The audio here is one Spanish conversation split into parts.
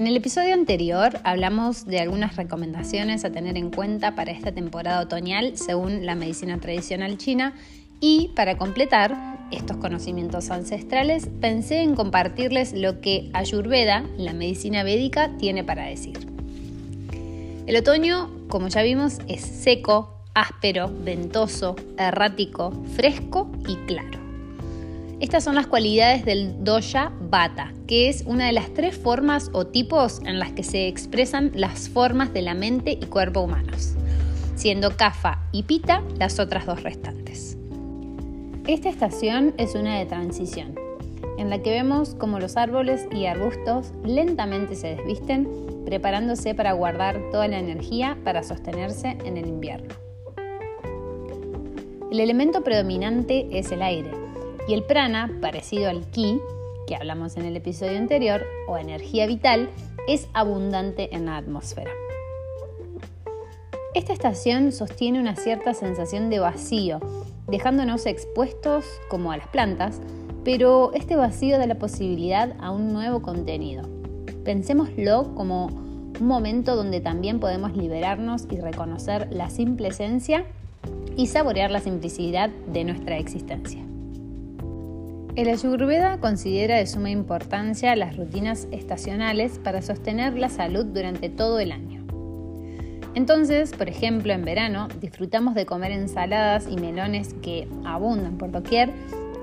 En el episodio anterior hablamos de algunas recomendaciones a tener en cuenta para esta temporada otoñal según la medicina tradicional china y para completar estos conocimientos ancestrales pensé en compartirles lo que Ayurveda, la medicina védica, tiene para decir. El otoño, como ya vimos, es seco, áspero, ventoso, errático, fresco y claro. Estas son las cualidades del doya bata, que es una de las tres formas o tipos en las que se expresan las formas de la mente y cuerpo humanos, siendo kafa y pita las otras dos restantes. Esta estación es una de transición, en la que vemos como los árboles y arbustos lentamente se desvisten, preparándose para guardar toda la energía para sostenerse en el invierno. El elemento predominante es el aire, y el prana, parecido al ki, que hablamos en el episodio anterior, o energía vital, es abundante en la atmósfera. Esta estación sostiene una cierta sensación de vacío, dejándonos expuestos como a las plantas, pero este vacío da la posibilidad a un nuevo contenido. Pensémoslo como un momento donde también podemos liberarnos y reconocer la simple esencia y saborear la simplicidad de nuestra existencia. El Ayurveda considera de suma importancia las rutinas estacionales para sostener la salud durante todo el año. Entonces, por ejemplo, en verano disfrutamos de comer ensaladas y melones que abundan por doquier,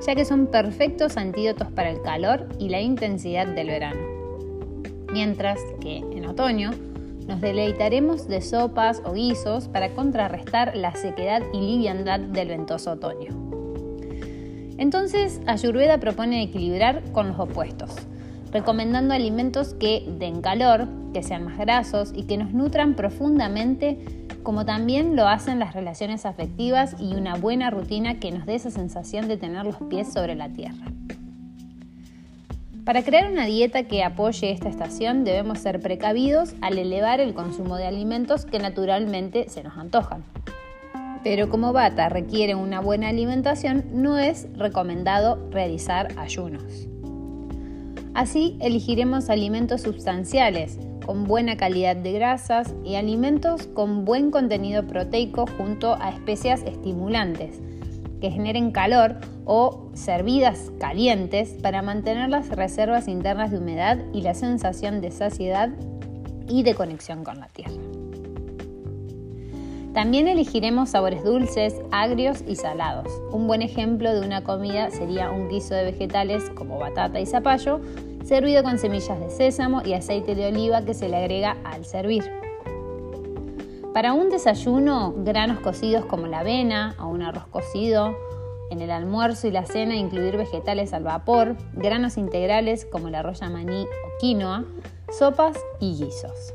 ya que son perfectos antídotos para el calor y la intensidad del verano. Mientras que en otoño nos deleitaremos de sopas o guisos para contrarrestar la sequedad y liviandad del ventoso otoño. Entonces, Ayurveda propone equilibrar con los opuestos, recomendando alimentos que den calor, que sean más grasos y que nos nutran profundamente, como también lo hacen las relaciones afectivas y una buena rutina que nos dé esa sensación de tener los pies sobre la tierra. Para crear una dieta que apoye esta estación debemos ser precavidos al elevar el consumo de alimentos que naturalmente se nos antojan pero como bata requiere una buena alimentación, no es recomendado realizar ayunos. Así elegiremos alimentos sustanciales, con buena calidad de grasas y alimentos con buen contenido proteico junto a especias estimulantes que generen calor o servidas calientes para mantener las reservas internas de humedad y la sensación de saciedad y de conexión con la tierra. También elegiremos sabores dulces, agrios y salados. Un buen ejemplo de una comida sería un guiso de vegetales como batata y zapallo, servido con semillas de sésamo y aceite de oliva que se le agrega al servir. Para un desayuno, granos cocidos como la avena o un arroz cocido. En el almuerzo y la cena, incluir vegetales al vapor, granos integrales como la arroz maní o quinoa, sopas y guisos.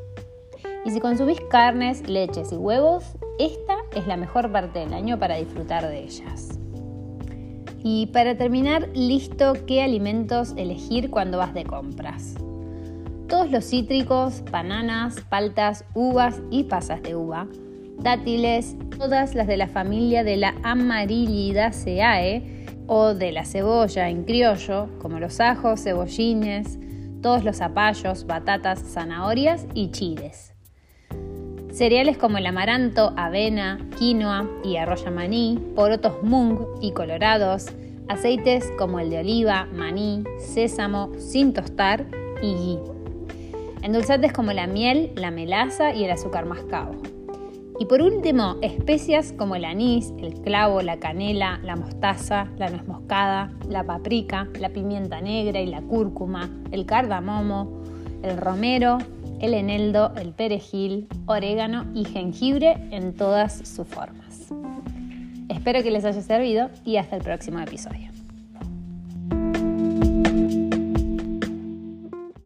Y si consumís carnes, leches y huevos, esta es la mejor parte del año para disfrutar de ellas. Y para terminar, listo qué alimentos elegir cuando vas de compras. Todos los cítricos, bananas, paltas, uvas y pasas de uva, dátiles, todas las de la familia de la Amarilidaceae o de la cebolla en criollo, como los ajos, cebollines, todos los zapallos, batatas, zanahorias y chiles. Cereales como el amaranto, avena, quinoa y arroya maní, porotos mung y colorados, aceites como el de oliva, maní, sésamo sin tostar y ghee. Endulzantes como la miel, la melaza y el azúcar mascabo. Y por último, especias como el anís, el clavo, la canela, la mostaza, la nuez moscada, la paprika, la pimienta negra y la cúrcuma, el cardamomo, el romero, el eneldo, el perejil, orégano y jengibre en todas sus formas. Espero que les haya servido y hasta el próximo episodio.